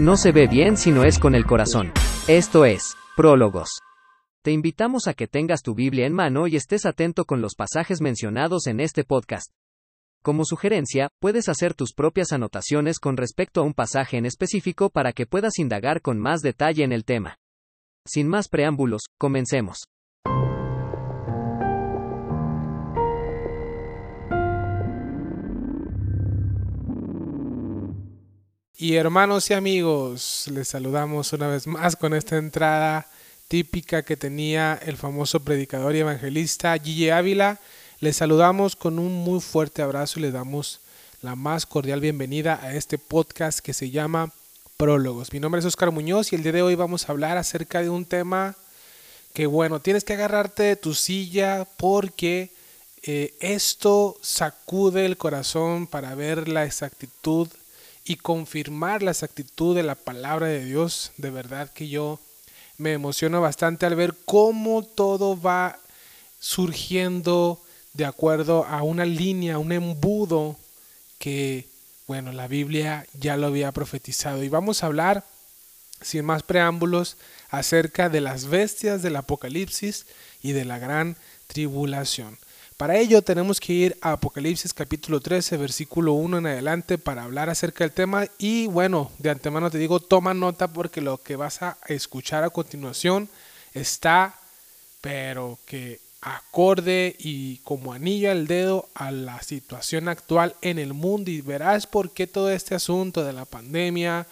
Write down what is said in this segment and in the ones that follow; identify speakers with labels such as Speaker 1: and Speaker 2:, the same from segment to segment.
Speaker 1: No se ve bien si no es con el corazón. Esto es, Prólogos. Te invitamos a que tengas tu Biblia en mano y estés atento con los pasajes mencionados en este podcast. Como sugerencia, puedes hacer tus propias anotaciones con respecto a un pasaje en específico para que puedas indagar con más detalle en el tema. Sin más preámbulos, comencemos.
Speaker 2: Y hermanos y amigos, les saludamos una vez más con esta entrada típica que tenía el famoso predicador y evangelista Gigi Ávila. Les saludamos con un muy fuerte abrazo y les damos la más cordial bienvenida a este podcast que se llama Prólogos. Mi nombre es Oscar Muñoz y el día de hoy vamos a hablar acerca de un tema que bueno, tienes que agarrarte de tu silla porque eh, esto sacude el corazón para ver la exactitud y confirmar la exactitud de la palabra de Dios. De verdad que yo me emociono bastante al ver cómo todo va surgiendo de acuerdo a una línea, un embudo que, bueno, la Biblia ya lo había profetizado. Y vamos a hablar, sin más preámbulos, acerca de las bestias del Apocalipsis y de la gran tribulación. Para ello tenemos que ir a Apocalipsis capítulo 13, versículo 1 en adelante para hablar acerca del tema. Y bueno, de antemano te digo, toma nota porque lo que vas a escuchar a continuación está, pero que acorde y como anillo al dedo a la situación actual en el mundo. Y verás por qué todo este asunto de la pandemia,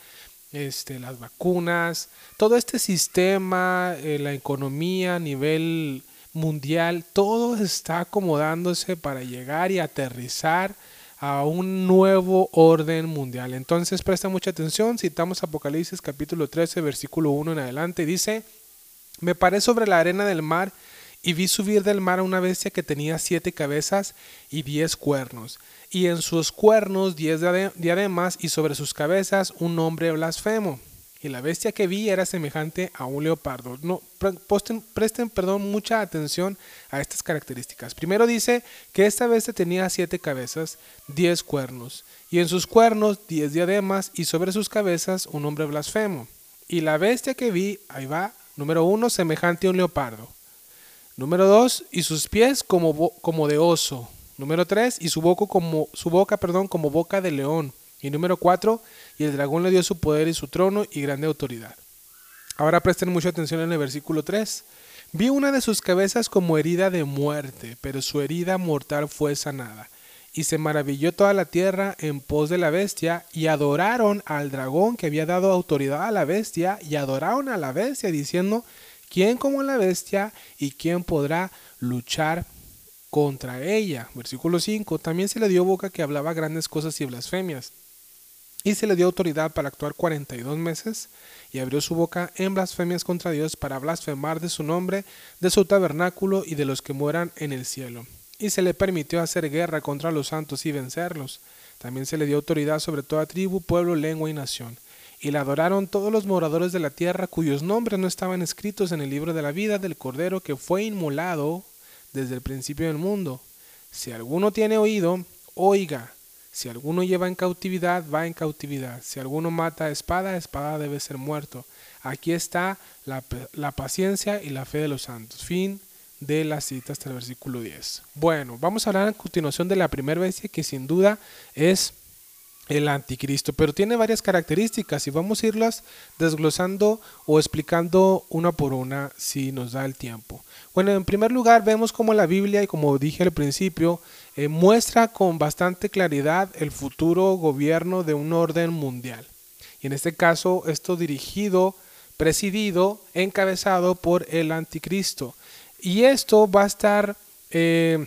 Speaker 2: este, las vacunas, todo este sistema, eh, la economía a nivel mundial, todo está acomodándose para llegar y aterrizar a un nuevo orden mundial. Entonces presta mucha atención, citamos Apocalipsis capítulo 13, versículo 1 en adelante, dice, me paré sobre la arena del mar y vi subir del mar a una bestia que tenía siete cabezas y diez cuernos, y en sus cuernos diez diademas y sobre sus cabezas un hombre blasfemo y la bestia que vi era semejante a un leopardo. No, presten, perdón, mucha atención a estas características. Primero dice que esta bestia tenía siete cabezas, diez cuernos, y en sus cuernos diez diademas, y sobre sus cabezas un hombre blasfemo. Y la bestia que vi, ahí va, número uno, semejante a un leopardo. Número dos, y sus pies como, como de oso. Número tres, y su boca como, su boca, perdón, como boca de león. Y número 4, y el dragón le dio su poder y su trono y grande autoridad. Ahora presten mucha atención en el versículo 3. Vi una de sus cabezas como herida de muerte, pero su herida mortal fue sanada. Y se maravilló toda la tierra en pos de la bestia, y adoraron al dragón que había dado autoridad a la bestia, y adoraron a la bestia, diciendo, ¿quién como la bestia y quién podrá luchar contra ella? Versículo 5. También se le dio boca que hablaba grandes cosas y blasfemias y se le dio autoridad para actuar 42 meses, y abrió su boca en blasfemias contra Dios para blasfemar de su nombre, de su tabernáculo y de los que mueran en el cielo. Y se le permitió hacer guerra contra los santos y vencerlos. También se le dio autoridad sobre toda tribu, pueblo, lengua y nación. Y la adoraron todos los moradores de la tierra cuyos nombres no estaban escritos en el libro de la vida del Cordero que fue inmolado desde el principio del mundo. Si alguno tiene oído, oiga. Si alguno lleva en cautividad, va en cautividad. Si alguno mata a espada, espada debe ser muerto. Aquí está la, la, paciencia y la fe de los santos. Fin de la cita hasta el versículo 10. Bueno, vamos a hablar a continuación de la primera bestia que sin duda es el anticristo, pero tiene varias características y vamos a irlas desglosando o explicando una por una si nos da el tiempo. Bueno, en primer lugar vemos como la Biblia, y como dije al principio, eh, muestra con bastante claridad el futuro gobierno de un orden mundial. Y en este caso, esto dirigido, presidido, encabezado por el anticristo. Y esto va a estar eh,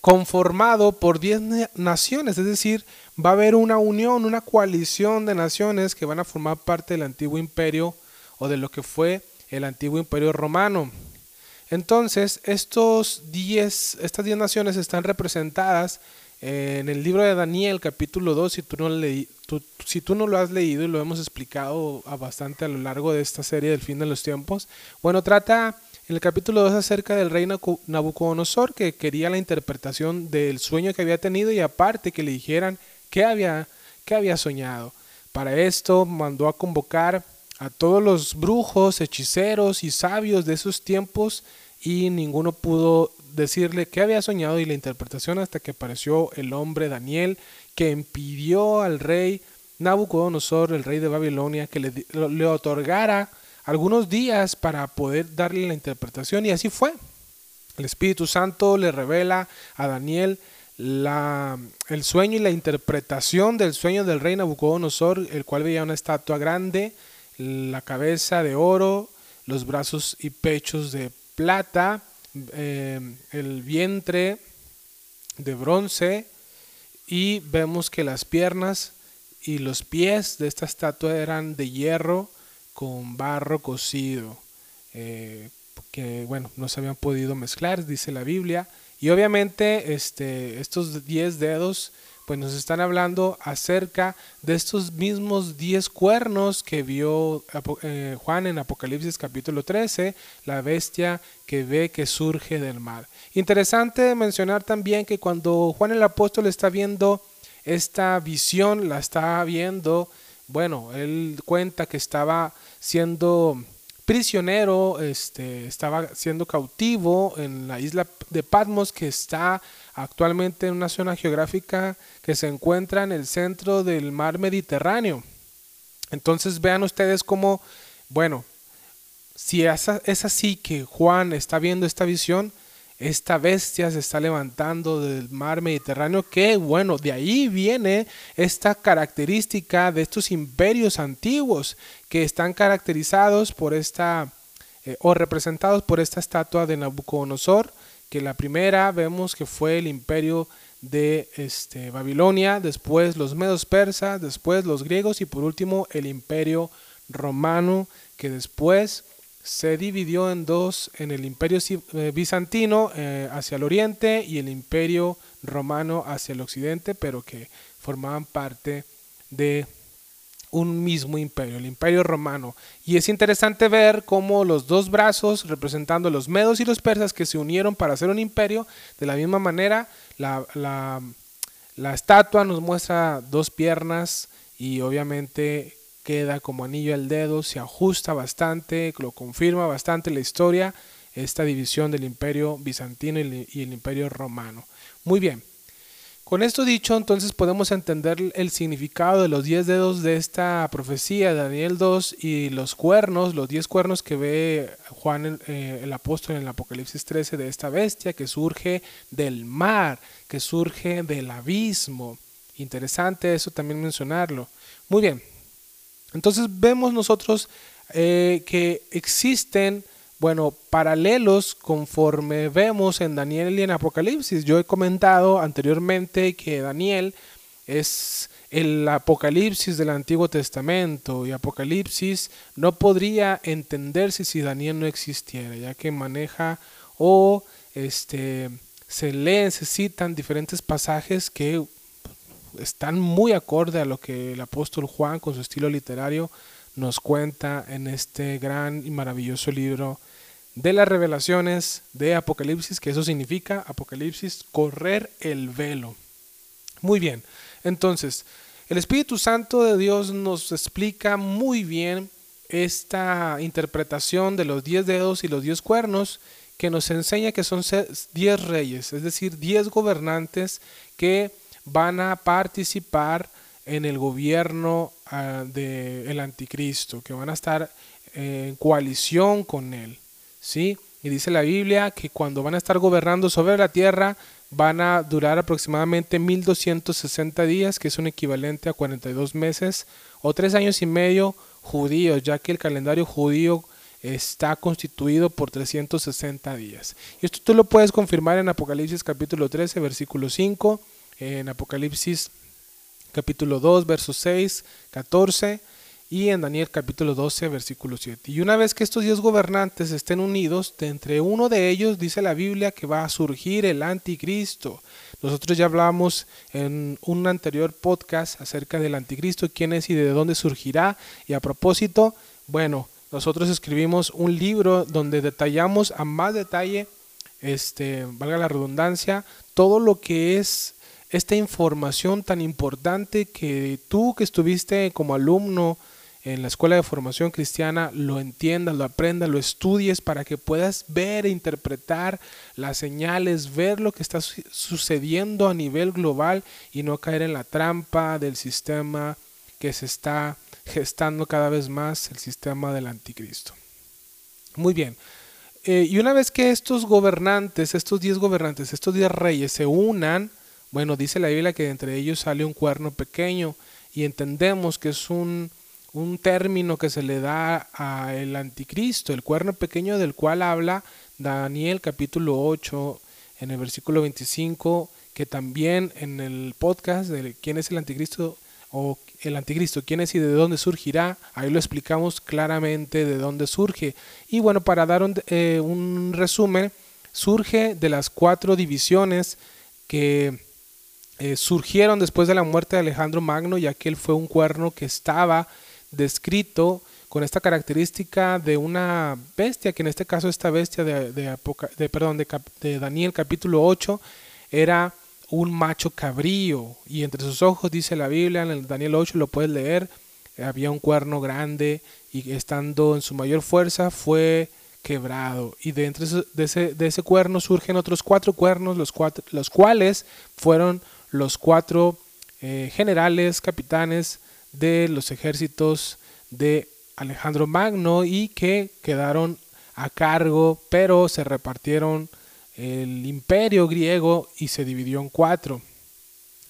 Speaker 2: conformado por 10 naciones, es decir, va a haber una unión, una coalición de naciones que van a formar parte del antiguo imperio o de lo que fue el antiguo imperio romano. Entonces, estos diez, estas 10 naciones están representadas en el libro de Daniel, capítulo 2, si tú, no leí, si tú no lo has leído y lo hemos explicado bastante a lo largo de esta serie del fin de los tiempos, bueno, trata en el capítulo 2 acerca del rey Nabucodonosor que quería la interpretación del sueño que había tenido y aparte que le dijeran qué había, qué había soñado. Para esto mandó a convocar a todos los brujos, hechiceros y sabios de esos tiempos y ninguno pudo decirle qué había soñado y la interpretación hasta que apareció el hombre Daniel que impidió al rey Nabucodonosor, el rey de Babilonia, que le, le otorgara algunos días para poder darle la interpretación y así fue. El Espíritu Santo le revela a Daniel la, el sueño y la interpretación del sueño del rey Nabucodonosor, el cual veía una estatua grande, la cabeza de oro, los brazos y pechos de plata, eh, el vientre de bronce y vemos que las piernas y los pies de esta estatua eran de hierro con barro cocido, eh, que bueno, no se habían podido mezclar, dice la Biblia. Y obviamente este, estos 10 dedos pues nos están hablando acerca de estos mismos 10 cuernos que vio eh, Juan en Apocalipsis capítulo 13, la bestia que ve que surge del mar. Interesante mencionar también que cuando Juan el apóstol está viendo esta visión, la está viendo, bueno, él cuenta que estaba siendo prisionero, este, estaba siendo cautivo en la isla de Patmos que está actualmente en una zona geográfica que se encuentra en el centro del mar Mediterráneo. Entonces vean ustedes cómo, bueno, si es así que Juan está viendo esta visión, esta bestia se está levantando del mar Mediterráneo, que bueno, de ahí viene esta característica de estos imperios antiguos que están caracterizados por esta eh, o representados por esta estatua de Nabucodonosor, que la primera vemos que fue el imperio de este, Babilonia, después los medos persas, después los griegos y por último el imperio romano, que después se dividió en dos, en el imperio eh, bizantino eh, hacia el oriente y el imperio romano hacia el occidente, pero que formaban parte de un mismo imperio, el imperio romano. Y es interesante ver cómo los dos brazos, representando los medos y los persas, que se unieron para hacer un imperio, de la misma manera, la, la, la estatua nos muestra dos piernas y obviamente queda como anillo al dedo, se ajusta bastante, lo confirma bastante la historia, esta división del imperio bizantino y el imperio romano. Muy bien. Con esto dicho, entonces podemos entender el significado de los diez dedos de esta profecía de Daniel 2 y los cuernos, los diez cuernos que ve Juan el, eh, apóstol en el Apocalipsis 13 de esta bestia que surge del mar, que surge del abismo. Interesante eso también mencionarlo. Muy bien, entonces vemos nosotros eh, que existen, bueno, paralelos conforme vemos en Daniel y en Apocalipsis. Yo he comentado anteriormente que Daniel es el Apocalipsis del Antiguo Testamento y Apocalipsis no podría entenderse si Daniel no existiera, ya que maneja o este se leen, se citan diferentes pasajes que están muy acorde a lo que el apóstol Juan con su estilo literario nos cuenta en este gran y maravilloso libro de las revelaciones de Apocalipsis, que eso significa Apocalipsis, correr el velo. Muy bien, entonces, el Espíritu Santo de Dios nos explica muy bien esta interpretación de los diez dedos y los diez cuernos que nos enseña que son diez reyes, es decir, diez gobernantes que van a participar en el gobierno uh, del anticristo, que van a estar en coalición con él. ¿sí? Y dice la Biblia que cuando van a estar gobernando sobre la tierra van a durar aproximadamente 1260 días, que es un equivalente a 42 meses o tres años y medio judíos, ya que el calendario judío está constituido por 360 días. Y esto tú lo puedes confirmar en Apocalipsis capítulo 13, versículo 5 en Apocalipsis capítulo 2, versos 6, 14 y en Daniel capítulo 12, versículo 7. Y una vez que estos diez gobernantes estén unidos, de entre uno de ellos dice la Biblia que va a surgir el anticristo. Nosotros ya hablamos en un anterior podcast acerca del anticristo, quién es y de dónde surgirá. Y a propósito, bueno, nosotros escribimos un libro donde detallamos a más detalle, este, valga la redundancia, todo lo que es esta información tan importante que tú que estuviste como alumno en la escuela de formación cristiana lo entiendas, lo aprendas, lo estudies para que puedas ver e interpretar las señales, ver lo que está sucediendo a nivel global y no caer en la trampa del sistema que se está gestando cada vez más, el sistema del anticristo. Muy bien. Eh, y una vez que estos gobernantes, estos diez gobernantes, estos diez reyes se unan, bueno, dice la Biblia que entre ellos sale un cuerno pequeño y entendemos que es un, un término que se le da al anticristo, el cuerno pequeño del cual habla Daniel capítulo 8 en el versículo 25, que también en el podcast de quién es el anticristo o el anticristo, quién es y de dónde surgirá, ahí lo explicamos claramente de dónde surge. Y bueno, para dar un, eh, un resumen, surge de las cuatro divisiones que eh, surgieron después de la muerte de Alejandro Magno, ya que él fue un cuerno que estaba descrito con esta característica de una bestia, que en este caso esta bestia de, de, perdón, de, Daniel capítulo 8 era un macho cabrío. Y entre sus ojos dice la Biblia en el Daniel 8 lo puedes leer había un cuerno grande y estando en su mayor fuerza fue quebrado. Y de, entre de, ese, de ese cuerno surgen otros cuatro cuernos los, cuatro, los cuales fueron los cuatro eh, generales capitanes de los ejércitos de Alejandro Magno y que quedaron a cargo, pero se repartieron el imperio griego y se dividió en cuatro.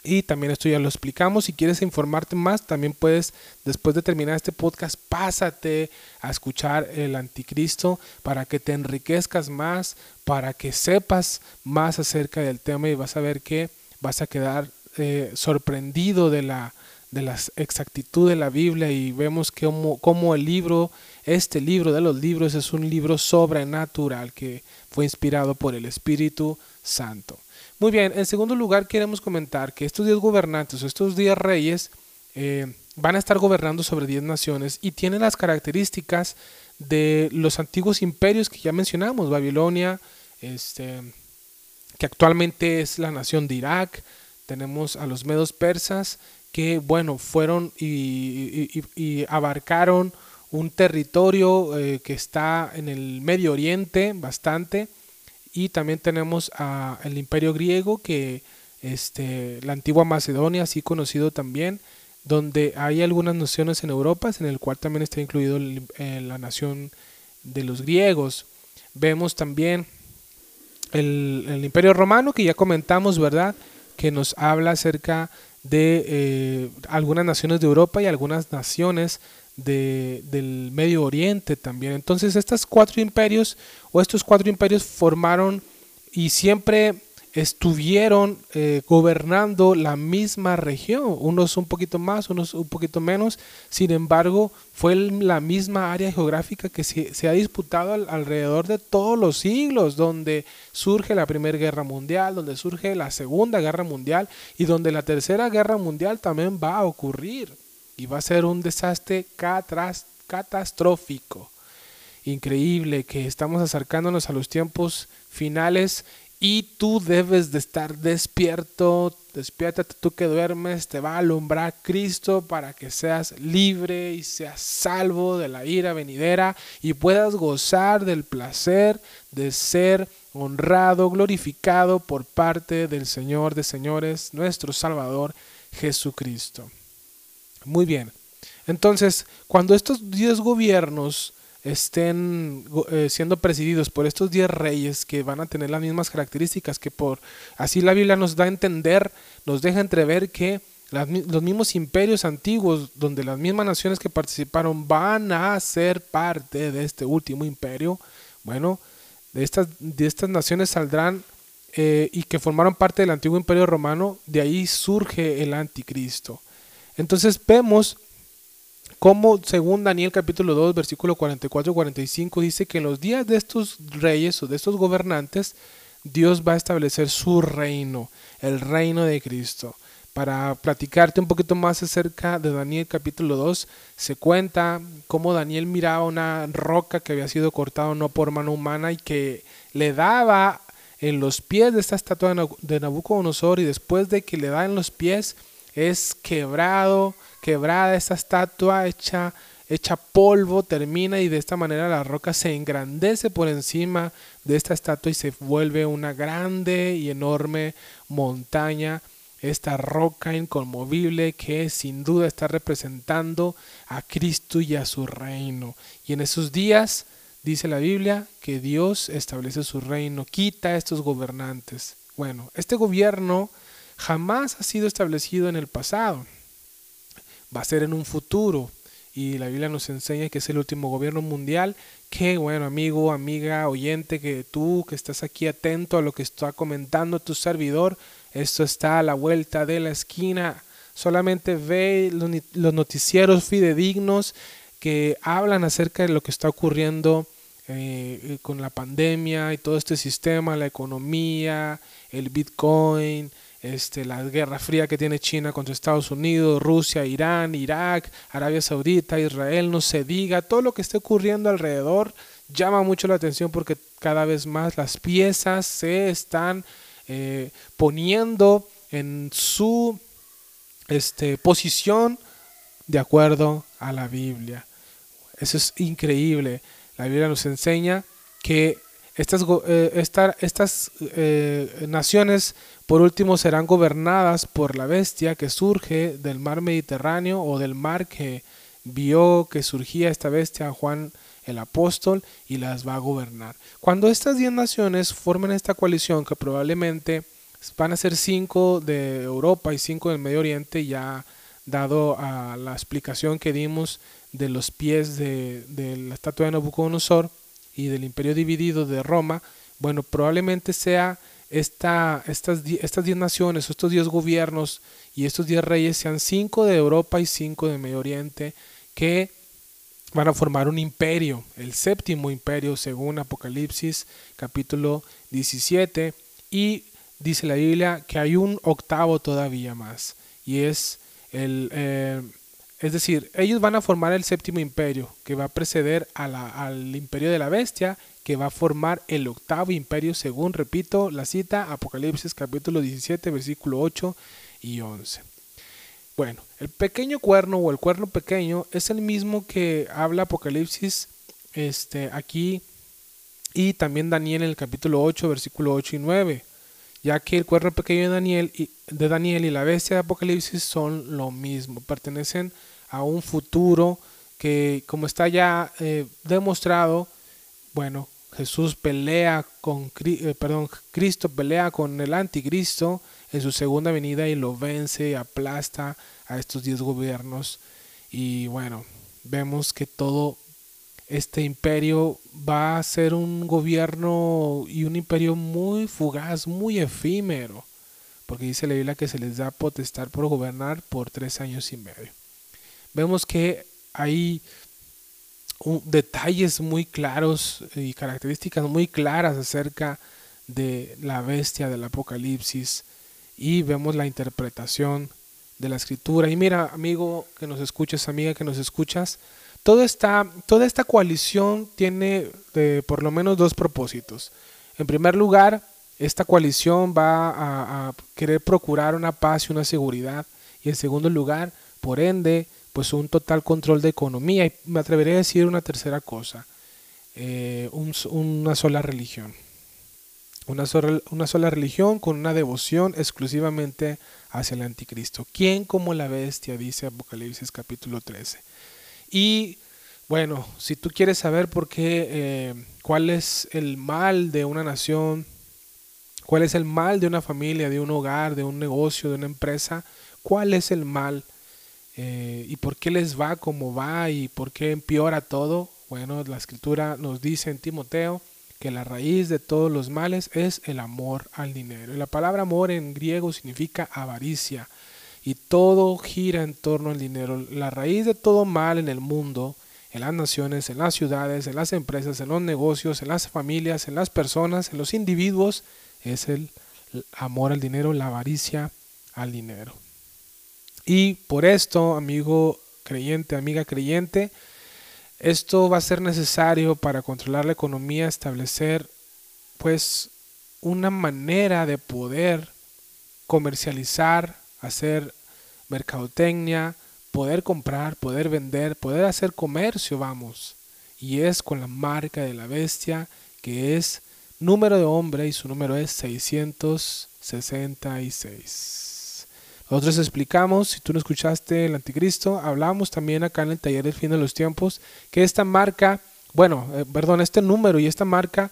Speaker 2: Y también esto ya lo explicamos. Si quieres informarte más, también puedes, después de terminar este podcast, pásate a escuchar el anticristo para que te enriquezcas más, para que sepas más acerca del tema y vas a ver que vas a quedar eh, sorprendido de la, de la exactitud de la Biblia y vemos cómo, cómo el libro, este libro de los libros es un libro sobrenatural que fue inspirado por el Espíritu Santo. Muy bien, en segundo lugar queremos comentar que estos diez gobernantes, estos diez reyes, eh, van a estar gobernando sobre diez naciones y tienen las características de los antiguos imperios que ya mencionamos, Babilonia, este, actualmente es la nación de Irak, tenemos a los medos persas que, bueno, fueron y, abarcaron un territorio eh, que está en el Medio Oriente bastante y también tenemos al imperio griego que este, la antigua Macedonia, así conocido también, donde hay algunas naciones en Europa, en el cual también está incluido la nación de los griegos. Vemos también el, el, imperio romano que ya comentamos, ¿verdad? Que nos habla acerca de eh, algunas naciones de Europa y algunas naciones de, del Medio Oriente también. Entonces, estos cuatro imperios o estos cuatro imperios formaron y siempre estuvieron eh, gobernando la misma región, unos un poquito más, unos un poquito menos, sin embargo fue la misma área geográfica que se, ha disputado alrededor de todos los siglos, donde surge la Primera Guerra Mundial, donde surge la Segunda Guerra Mundial y donde la Tercera Guerra Mundial también va a ocurrir y va a ser un desastre catastrófico. Increíble que estamos acercándonos a los tiempos finales y tú debes de estar despierto, despiértate tú que duermes, te va a alumbrar Cristo para que seas libre y seas salvo de la ira venidera y puedas gozar del placer de ser honrado, glorificado por parte del Señor de señores, nuestro Salvador Jesucristo. Muy bien. Entonces, cuando estos diez gobiernos estén eh, siendo presididos por estos diez reyes que van a tener las mismas características que por así la Biblia nos da a entender, nos deja entrever que los mismos imperios antiguos, donde las mismas naciones que participaron van a ser parte de este último imperio, bueno, de estas, de estas naciones saldrán eh, y que formaron parte del antiguo imperio romano, de ahí surge el anticristo. Entonces vemos como según Daniel capítulo 2, versículo 44-45 dice que en los días de estos reyes o de estos gobernantes, Dios va a establecer su reino, el reino de Cristo. Para platicarte un poquito más acerca de Daniel capítulo 2, se cuenta cómo Daniel miraba una roca que había sido cortada no por mano humana y que le daba en los pies de esta estatua de Nabucodonosor y después de que le da en los pies es quebrado, quebrada esta estatua hecha hecha polvo, termina y de esta manera la roca se engrandece por encima de esta estatua y se vuelve una grande y enorme montaña, esta roca inconmovible que sin duda está representando a Cristo y a su reino. Y en esos días dice la Biblia que Dios establece su reino, quita a estos gobernantes. Bueno, este gobierno jamás ha sido establecido en el pasado, va a ser en un futuro y la Biblia nos enseña que es el último gobierno mundial, que bueno, amigo, amiga, oyente, que tú que estás aquí atento a lo que está comentando tu servidor, esto está a la vuelta de la esquina. Solamente ve los noticieros fidedignos que hablan acerca de lo que está ocurriendo eh, con la pandemia y todo este sistema, la economía, el Bitcoin, este, la guerra fría que tiene China contra Estados Unidos, Rusia, Irán, Irak, Arabia Saudita, Israel, no se diga, todo lo que esté ocurriendo alrededor llama mucho la atención porque cada vez más las piezas se están eh, poniendo en su este, posición de acuerdo a la Biblia. Eso es increíble. La Biblia nos enseña que estas, eh, estas eh, naciones, por último, serán gobernadas por la bestia que surge del mar Mediterráneo o del mar que vio que surgía esta bestia Juan el apóstol y las va a gobernar. Cuando estas diez naciones formen esta coalición, que probablemente van a ser cinco de Europa y cinco del Medio Oriente, ya dado a la explicación que dimos de los pies de, de la estatua de Nabucodonosor, y del imperio dividido de Roma, bueno, probablemente sea esta, estas, estas diez naciones, estos diez gobiernos y estos diez reyes sean cinco de Europa y cinco de Medio Oriente que van a formar un imperio, el séptimo imperio según Apocalipsis capítulo 17 y dice la Biblia que hay un octavo todavía más y es el, eh, es decir, ellos van a formar el séptimo imperio, que va a preceder al imperio de la bestia, que va a formar el octavo imperio, según, repito, la cita, Apocalipsis capítulo 17, versículo 8 y 11. Bueno, el pequeño cuerno o el cuerno pequeño es el mismo que habla Apocalipsis este, aquí y también Daniel en el capítulo 8, versículo 8 y 9, ya que el cuerno pequeño de Daniel y, de Daniel y la bestia de Apocalipsis son lo mismo, pertenecen a un futuro que, como está ya eh, demostrado, bueno, Jesús pelea con, eh, perdón, Cristo pelea con el anticristo en su segunda venida y lo vence, aplasta a estos diez gobiernos. Y bueno, vemos que todo este imperio va a ser un gobierno y un imperio muy fugaz, muy efímero, porque dice la Biblia que se les da potestad por gobernar por tres años y medio vemos que hay detalles muy claros y características muy claras acerca de la bestia del Apocalipsis y vemos la interpretación de la escritura. Y mira, amigo que nos escuchas, amiga que nos escuchas, toda esta, toda esta coalición tiene eh, por lo menos dos propósitos. En primer lugar, esta coalición va a, a querer procurar una paz y una seguridad. Y en segundo lugar, por ende, pues un total control de economía y me atrevería a decir una tercera cosa, eh, una sola religión. Una sola, una sola religión con una devoción exclusivamente hacia el anticristo. ¿Quién como la bestia? Dice Apocalipsis capítulo 13. Y bueno, si tú quieres saber por qué, eh, cuál es el mal de una nación, cuál es el mal de una familia, de un hogar, de un negocio, de una empresa, cuál es el mal eh, ¿Y por qué les va como va y por qué empeora todo? Bueno, la escritura nos dice en Timoteo que la raíz de todos los males es el amor al dinero. Y la palabra amor en griego significa avaricia y todo gira en torno al dinero. La raíz de todo mal en el mundo, en las naciones, en las ciudades, en las empresas, en los negocios, en las familias, en las personas, en los individuos, es el amor al dinero, la avaricia al dinero. Y por esto, amigo creyente, amiga creyente, esto va a ser necesario para controlar la economía, establecer pues una manera de poder comercializar, hacer mercadotecnia, poder comprar, poder vender, poder hacer comercio, vamos. Y es con la marca de la bestia, que es número de hombre y su número es 666. Nosotros explicamos, si tú no escuchaste el anticristo, hablamos también acá en el taller del fin de los tiempos, que esta marca, bueno, eh, perdón, este número y esta marca,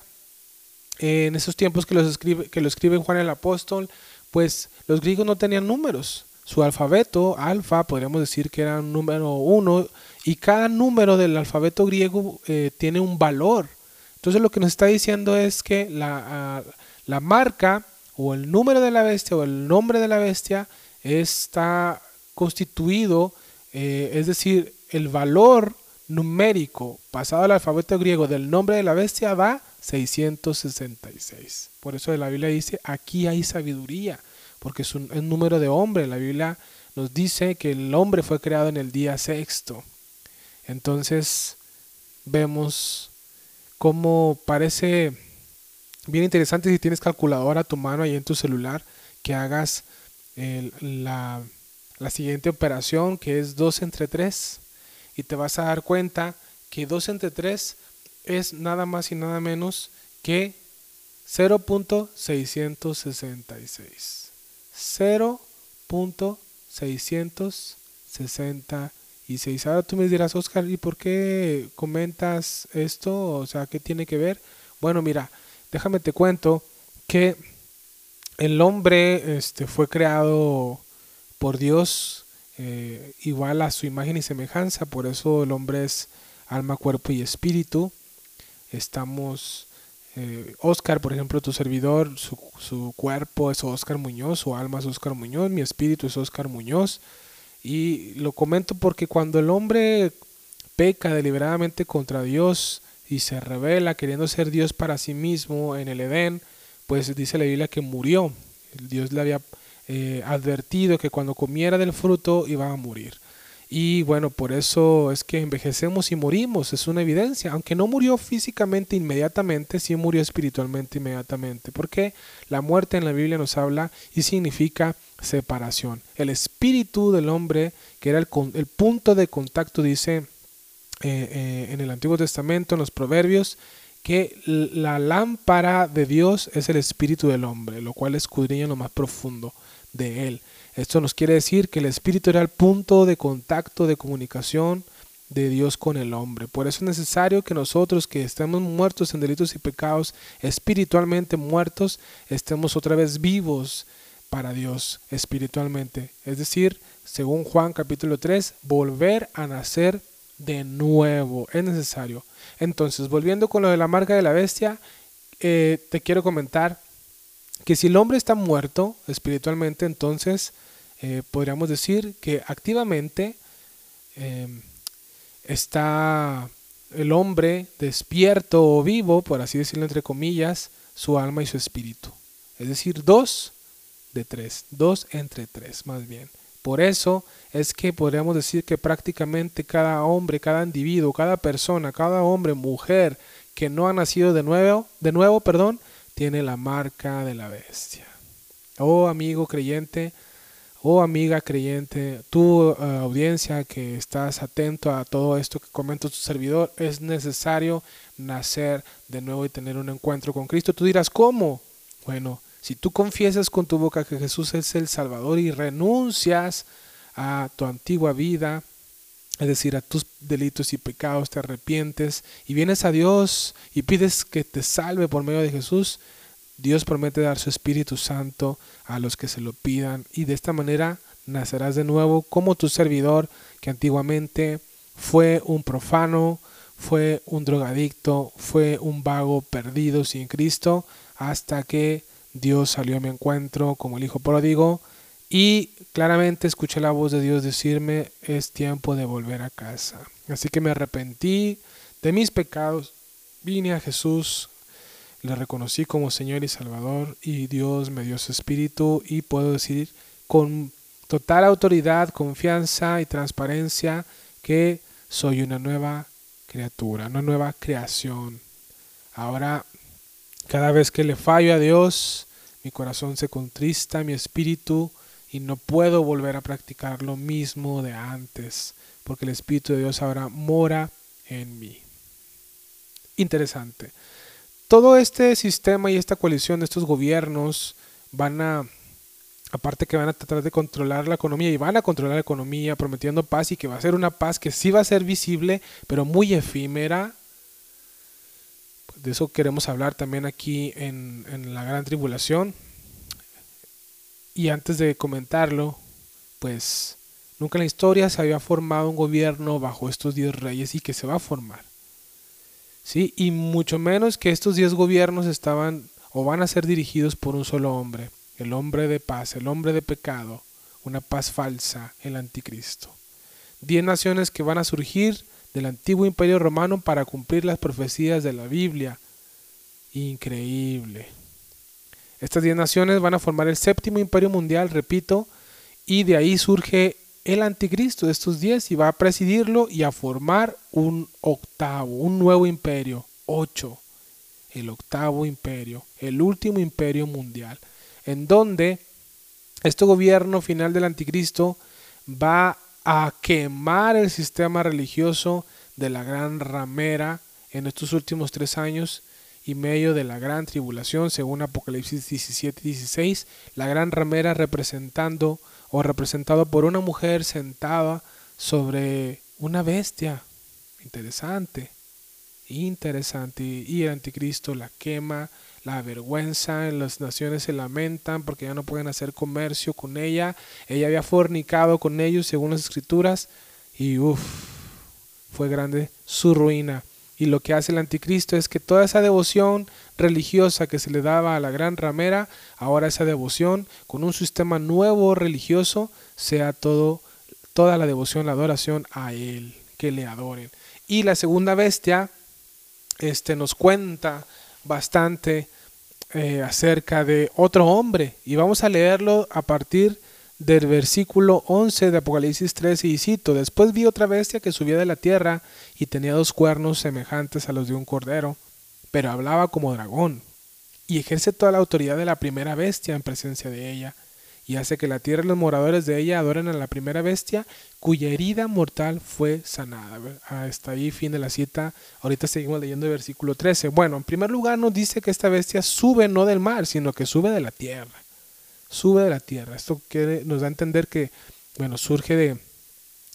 Speaker 2: en esos tiempos que, los escribe, que lo escribe Juan el Apóstol, pues los griegos no tenían números. Su alfabeto, alfa, podríamos decir que era un número uno, y cada número del alfabeto griego eh, tiene un valor. Entonces lo que nos está diciendo es que ah, la marca o el número de la bestia o el nombre de la bestia está constituido, eh, es decir, el valor numérico pasado al alfabeto griego del nombre de la bestia da 666. Por eso la Biblia dice, aquí hay sabiduría, porque es un, un número de hombre. La Biblia nos dice que el hombre fue creado en el día sexto. Entonces vemos cómo parece bien interesante si tienes calculadora a tu mano ahí en tu celular, que hagas la, la siguiente operación que es 2 entre 3 y te vas a dar cuenta que 2 entre 3 es nada más y nada menos que 0.666. 0.666. Ahora tú me dirás, Oscar, ¿y por qué comentas esto? O sea, ¿qué tiene que ver? Bueno, mira, déjame te cuento que el hombre este, fue creado por Dios eh, igual a su imagen y semejanza, por eso el hombre es alma, cuerpo y espíritu. Estamos, eh, Oscar, por ejemplo, tu servidor, su, su, cuerpo es Oscar Muñoz, su alma es Oscar Muñoz, mi espíritu es Oscar Muñoz. Y lo comento porque cuando el hombre peca deliberadamente contra Dios y se revela queriendo ser Dios para sí mismo en el Edén, pues dice la Biblia que murió. Dios le había eh, advertido que cuando comiera del fruto iba a morir. Y bueno, por eso es que envejecemos y morimos, es una evidencia. Aunque no murió físicamente inmediatamente, sí murió espiritualmente inmediatamente. Porque la muerte en la Biblia nos habla y significa separación. El espíritu del hombre, que era el, el punto de contacto, dice eh, eh, en el Antiguo Testamento, en los Proverbios, que la lámpara de Dios es el espíritu del hombre, lo cual escudriña lo más profundo de él. Esto nos quiere decir que el espíritu era el punto de contacto, de comunicación de Dios con el hombre. Por eso es necesario que nosotros que estemos muertos en delitos y pecados, espiritualmente muertos, estemos otra vez vivos para Dios espiritualmente. Es decir, según Juan capítulo 3, volver a nacer de nuevo. Es necesario. Entonces, volviendo con lo de la marca de la bestia, eh, te quiero comentar que si el hombre está muerto espiritualmente, entonces eh, podríamos decir que activamente eh, está el hombre despierto o vivo, por así decirlo entre comillas, su alma y su espíritu. Es decir, dos de tres, dos entre tres más bien. Por eso es que podríamos decir que prácticamente cada hombre, cada individuo, cada persona, cada hombre, mujer que no ha nacido de nuevo, de nuevo, perdón, tiene la marca de la bestia. Oh amigo creyente, oh amiga creyente, tu uh, audiencia que estás atento a todo esto que comenta tu servidor, es necesario nacer de nuevo y tener un encuentro con Cristo. Tú dirás, ¿cómo? Bueno, si tú confiesas con tu boca que Jesús es el Salvador y renuncias a tu antigua vida, es decir, a tus delitos y pecados, te arrepientes y vienes a Dios y pides que te salve por medio de Jesús, Dios promete dar su Espíritu Santo a los que se lo pidan y de esta manera nacerás de nuevo como tu servidor que antiguamente fue un profano, fue un drogadicto, fue un vago perdido sin Cristo, hasta que Dios salió a mi encuentro como el Hijo pródigo y claramente escuché la voz de Dios decirme, es tiempo de volver a casa. Así que me arrepentí de mis pecados, vine a Jesús, le reconocí como Señor y Salvador y Dios me dio su espíritu y puedo decir con total autoridad, confianza y transparencia que soy una nueva criatura, una nueva creación. Ahora cada vez que le fallo a Dios, mi corazón se contrista, mi espíritu, y no puedo volver a practicar lo mismo de antes, porque el Espíritu de Dios ahora mora en mí. Interesante. Todo este sistema y esta coalición de estos gobiernos van a, aparte que van a tratar de controlar la economía y van a controlar la economía prometiendo paz y que va a ser una paz que sí va a ser visible, pero muy efímera, de eso queremos hablar también aquí en, en la gran tribulación. Y antes de comentarlo, pues nunca en la historia se había formado un gobierno bajo estos diez reyes y que se va a formar. ¿Sí? Y mucho menos que estos diez gobiernos estaban o van a ser dirigidos por un solo hombre, el hombre de paz, el hombre de pecado, una paz falsa, el anticristo. Diez naciones que van a surgir del antiguo imperio romano para cumplir las profecías de la Biblia. Increíble. Estas diez naciones van a formar el séptimo imperio mundial, repito, y de ahí surge el anticristo de estos diez y va a presidirlo y a formar un octavo, un nuevo imperio, ocho, el octavo imperio, el último imperio mundial, en donde este gobierno final del anticristo va a quemar el sistema religioso de la gran ramera en estos últimos tres años y medio de la gran tribulación, según Apocalipsis 17 y 16, la gran ramera representando o representado por una mujer sentada sobre una bestia. Interesante, interesante. Y el anticristo la quema, la avergüenza, las naciones se lamentan porque ya no pueden hacer comercio con ella. Ella había fornicado con ellos según las escrituras y uff, fue grande su ruina. Y lo que hace el anticristo es que toda esa devoción religiosa que se le daba a la gran ramera, ahora esa devoción con un sistema nuevo religioso sea todo toda la devoción, la adoración a él, que le adoren. Y la segunda bestia este nos cuenta bastante eh, acerca de otro hombre. Y vamos a leerlo a partir del versículo 11 de Apocalipsis 3 y cito, después vi otra bestia que subía de la tierra y tenía dos cuernos semejantes a los de un cordero, pero hablaba como dragón, y ejerce toda la autoridad de la primera bestia en presencia de ella, y hace que la tierra y los moradores de ella adoren a la primera bestia, cuya herida mortal fue sanada. Hasta ahí fin de la cita. Ahorita seguimos leyendo el versículo 13. Bueno, en primer lugar nos dice que esta bestia sube no del mar, sino que sube de la tierra. Sube de la tierra. Esto nos da a entender que, bueno, surge de,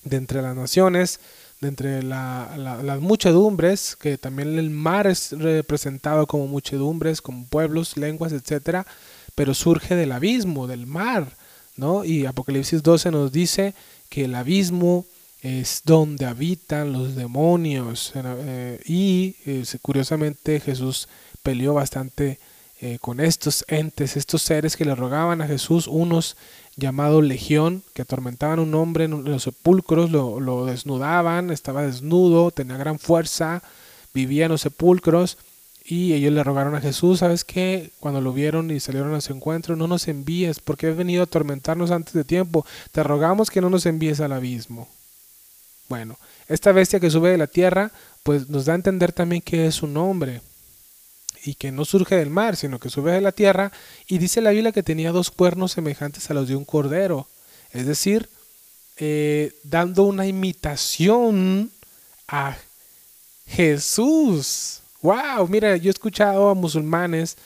Speaker 2: de entre las naciones, de entre las muchedumbres, que también el mar es representado como muchedumbres, como pueblos, lenguas, etcétera, pero surge del abismo, del mar, ¿no? Y Apocalipsis 12 nos dice que el abismo es donde habitan los demonios. Eh, y eh, curiosamente Jesús peleó bastante eh, con estos entes, estos seres que le rogaban a Jesús, unos llamados Legión, que atormentaban a un hombre en los sepulcros, lo desnudaban, estaba desnudo, tenía gran fuerza, vivía en los sepulcros. Y ellos le rogaron a Jesús, ¿sabes qué? Cuando lo vieron y salieron a su encuentro, no nos envíes, porque has venido a atormentarnos antes de tiempo. Te rogamos que no nos envíes al abismo. Bueno, esta bestia que sube de la tierra, pues nos da a entender también que es un hombre y que no surge del mar, sino que sube de la tierra. Y dice la Biblia que tenía dos cuernos semejantes a los de un cordero. Es decir, eh, dando una imitación a Jesús. ¡Wow! Mira, yo he escuchado a musulmanes,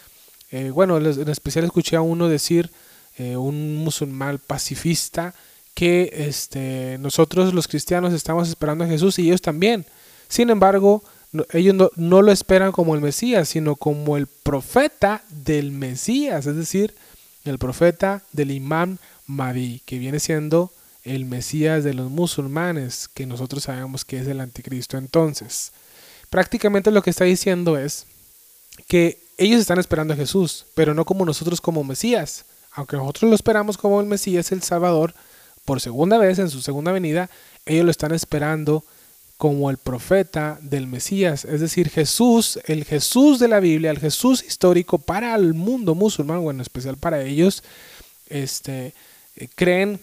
Speaker 2: eh, bueno, en especial escuché a uno decir, eh, un musulmán pacifista, que este, nosotros los cristianos estamos esperando a Jesús y ellos también. Sin embargo, ellos no, no, lo esperan como el Mesías, sino como el profeta del Mesías, es decir, el profeta del imán Mahdi, que viene siendo el Mesías de los musulmanes, que nosotros sabemos que es el anticristo. Entonces, prácticamente lo que está diciendo es que ellos están esperando a Jesús, pero no como nosotros como Mesías. Aunque nosotros lo esperamos como el Mesías, el Salvador, por segunda vez en su segunda venida, ellos lo están esperando como el profeta del Mesías, es decir, Jesús, el Jesús de la Biblia, el Jesús histórico para el mundo musulmán, bueno, en especial para ellos, este, eh, creen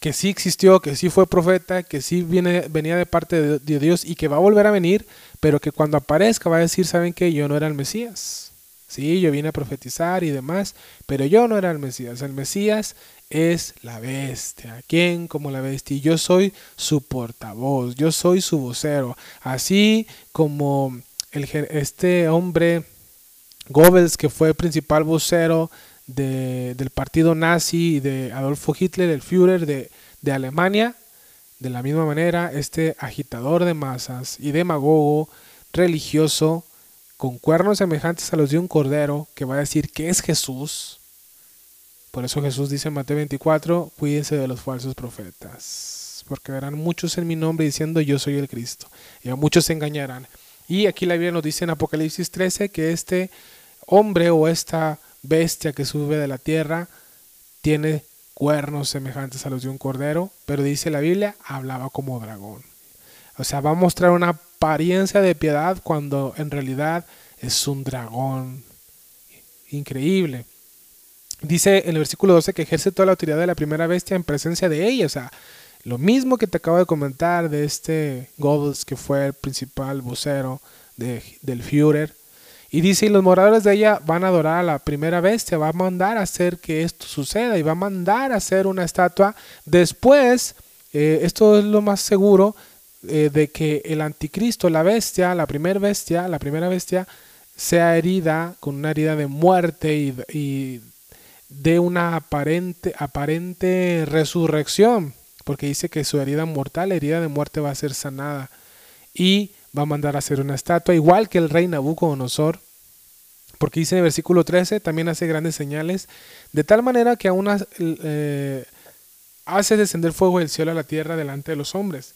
Speaker 2: que sí existió, que sí fue profeta, que sí viene, venía de parte de, Dios y que va a volver a venir, pero que cuando aparezca va a decir, ¿saben que Yo no era el Mesías. Sí, yo vine a profetizar y demás, pero yo no era el Mesías. El Mesías es la bestia. ¿Quién como la bestia? Yo soy su portavoz, yo soy su vocero. Así como el, este hombre Goebbels, que fue el principal vocero del partido nazi y de Adolfo Hitler, el Führer de, de Alemania, de la misma manera, este agitador de masas y demagogo religioso con cuernos semejantes a los de un cordero, que va a decir que es Jesús. Por eso Jesús dice en Mateo 24, cuídense de los falsos profetas, porque verán muchos en mi nombre diciendo yo soy el Cristo, y a muchos se engañarán. Y aquí la Biblia nos dice en Apocalipsis 13 que este hombre o esta bestia que sube de la tierra tiene cuernos semejantes a los de un cordero, pero dice la Biblia, hablaba como dragón. O sea, va a mostrar una apariencia de piedad cuando en realidad es un dragón increíble. Dice en el versículo 12 que ejerce toda la autoridad de la primera bestia en presencia de ella. O sea, lo mismo que te acabo de comentar de este Goebbels que fue el principal vocero de, del Führer. Y dice, y los moradores de ella van a adorar a la primera bestia, va a mandar a hacer que esto suceda y va a mandar a hacer una estatua. Después, eh, esto es lo más seguro, eh, de que el anticristo, la bestia, la primera bestia, la primera bestia, sea herida con una herida de muerte y, y de una aparente, aparente resurrección, porque dice que su herida mortal, herida de muerte, va a ser sanada. Y va a mandar a hacer una estatua, igual que el rey Nabucodonosor, porque dice en el versículo 13, también hace grandes señales, de tal manera que aún eh, hace descender fuego del cielo a la tierra delante de los hombres,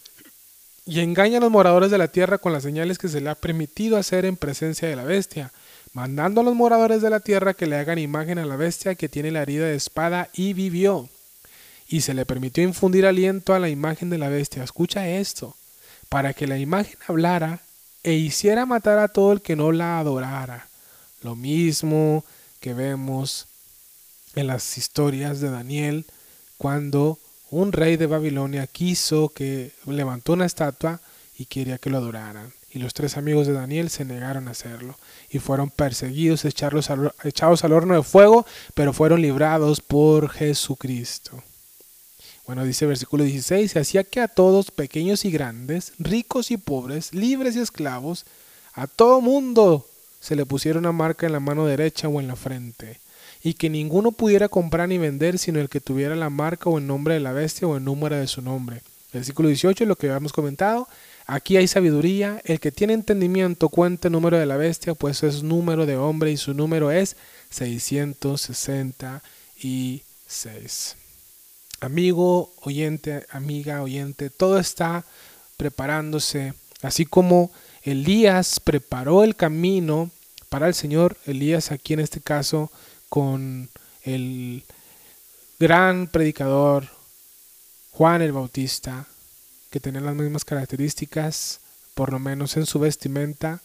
Speaker 2: y engaña a los moradores de la tierra con las señales que se le ha permitido hacer en presencia de la bestia, mandando a los moradores de la tierra que le hagan imagen a la bestia que tiene la herida de espada y vivió. Y se le permitió infundir aliento a la imagen de la bestia. Escucha esto para que la imagen hablara e hiciera matar a todo el que no la adorara. Lo mismo que vemos en las historias de Daniel, cuando un rey de Babilonia quiso que levantó una estatua y quería que lo adoraran. Y los tres amigos de Daniel se negaron a hacerlo y fueron perseguidos, echados al horno de fuego, pero fueron librados por Jesucristo. Bueno, dice versículo 16, se hacía que a todos, pequeños y grandes, ricos y pobres, libres y esclavos, a todo mundo se le pusiera una marca en la mano derecha o en la frente, y que ninguno pudiera comprar ni vender sino el que tuviera la marca o el nombre de la bestia o el número de su nombre. Versículo 18, lo que habíamos comentado, aquí hay sabiduría, el que tiene entendimiento cuenta el número de la bestia, pues es número de hombre y su número es 666 amigo, oyente, amiga, oyente, todo está preparándose, así como Elías preparó el camino para el Señor, Elías aquí en este caso con el gran predicador Juan el Bautista, que tenía las mismas características, por lo menos en su vestimenta,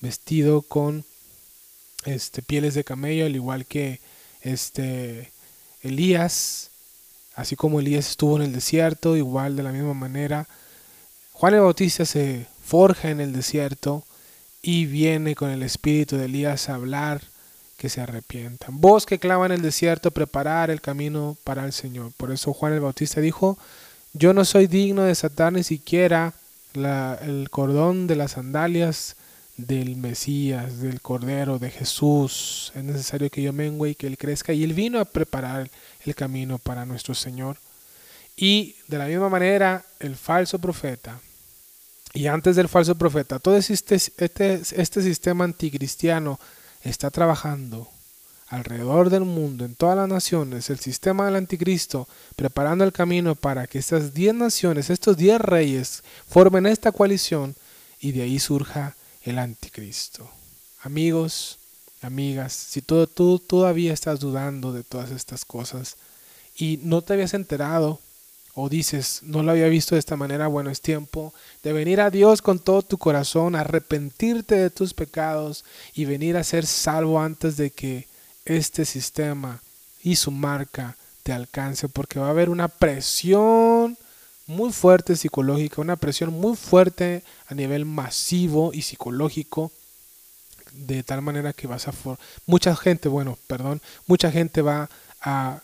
Speaker 2: vestido con este pieles de camello, al igual que este Elías Así como Elías estuvo en el desierto, igual de la misma manera, Juan el Bautista se forja en el desierto y viene con el espíritu de Elías a hablar que se arrepientan. Vos que clava en el desierto, preparar el camino para el Señor. Por eso Juan el Bautista dijo, yo no soy digno de desatar ni siquiera el cordón de las sandalias del Mesías, del Cordero, de Jesús. Es necesario que yo mengüe y que Él crezca. Y Él vino a preparar el camino para nuestro Señor. Y de la misma manera, el falso profeta, y antes del falso profeta, todo este, este, este sistema anticristiano está trabajando alrededor del mundo, en todas las naciones, el sistema del anticristo, preparando el camino para que estas diez naciones, estos diez reyes, formen esta coalición y de ahí surja el anticristo. Amigos, amigas, si tú, tú todavía estás dudando de todas estas cosas y no te habías enterado o dices, no lo había visto de esta manera, bueno, es tiempo de venir a Dios con todo tu corazón, arrepentirte de tus pecados y venir a ser salvo antes de que este sistema y su marca te alcance, porque va a haber una presión muy fuerte psicológica, una presión muy fuerte a nivel masivo y psicológico de tal manera que vas a... mucha gente, bueno, perdón, mucha gente va a,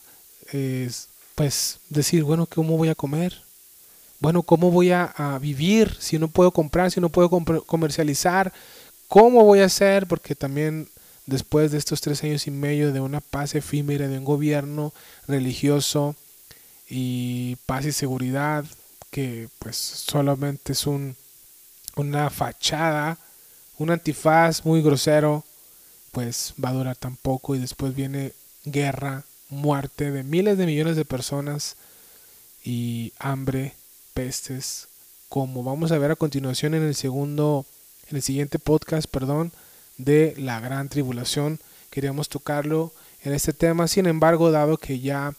Speaker 2: pues, decir, bueno, ¿cómo voy a comer? Bueno, ¿cómo voy a, a vivir si no puedo comprar, si no puedo comercializar? ¿Cómo voy a hacer? Porque también después de estos tres años y medio de una paz efímera, de un gobierno religioso y paz y seguridad, que pues solamente es un, una fachada, un antifaz muy grosero, pues va a durar tan poco y después viene guerra, muerte de miles de millones de personas y hambre, pestes, como vamos a ver a continuación en el segundo, en el siguiente podcast, perdón, de la gran tribulación. Queríamos tocarlo en este tema, sin embargo, dado que ya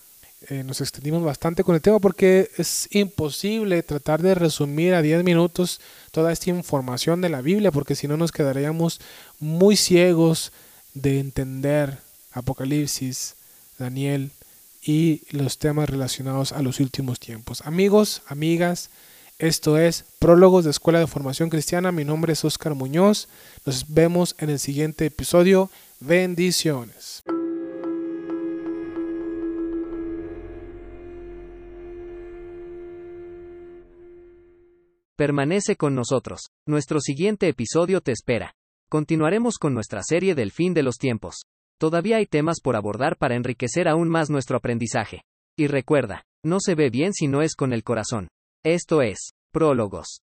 Speaker 2: eh, nos extendimos bastante con el tema porque es imposible tratar de resumir a 10 minutos toda esta información de la Biblia, porque si no nos quedaríamos muy ciegos de entender Apocalipsis, Daniel y los temas relacionados a los últimos tiempos. Amigos, amigas, esto es Prólogos de Escuela de Formación Cristiana. Mi nombre es Oscar Muñoz. Nos vemos en el siguiente episodio. Bendiciones.
Speaker 1: Permanece con nosotros. Nuestro siguiente episodio te espera. Continuaremos con nuestra serie del fin de los tiempos. Todavía hay temas por abordar para enriquecer aún más nuestro aprendizaje. Y recuerda, no se ve bien si no es con el corazón. Esto es, Prólogos.